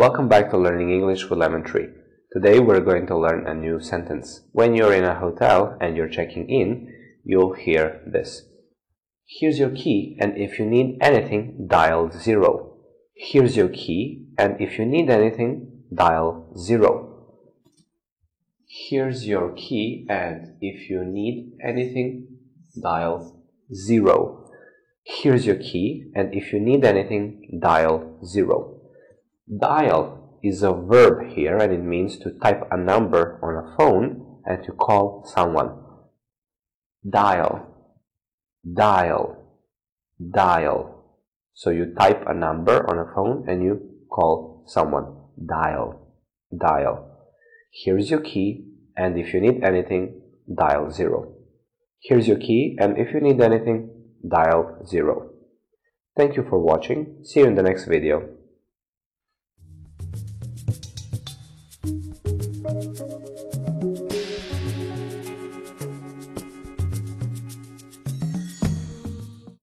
Welcome back to Learning English with Lemon Tree. Today we're going to learn a new sentence. When you're in a hotel and you're checking in, you'll hear this. Here's your key and if you need anything, dial zero. Here's your key and if you need anything, dial zero. Here's your key and if you need anything, dial zero. Here's your key and if you need anything, dial zero. Dial is a verb here and it means to type a number on a phone and to call someone. Dial, dial, dial. So you type a number on a phone and you call someone. Dial, dial. Here's your key and if you need anything, dial zero. Here's your key and if you need anything, dial zero. Thank you for watching. See you in the next video. Thank you.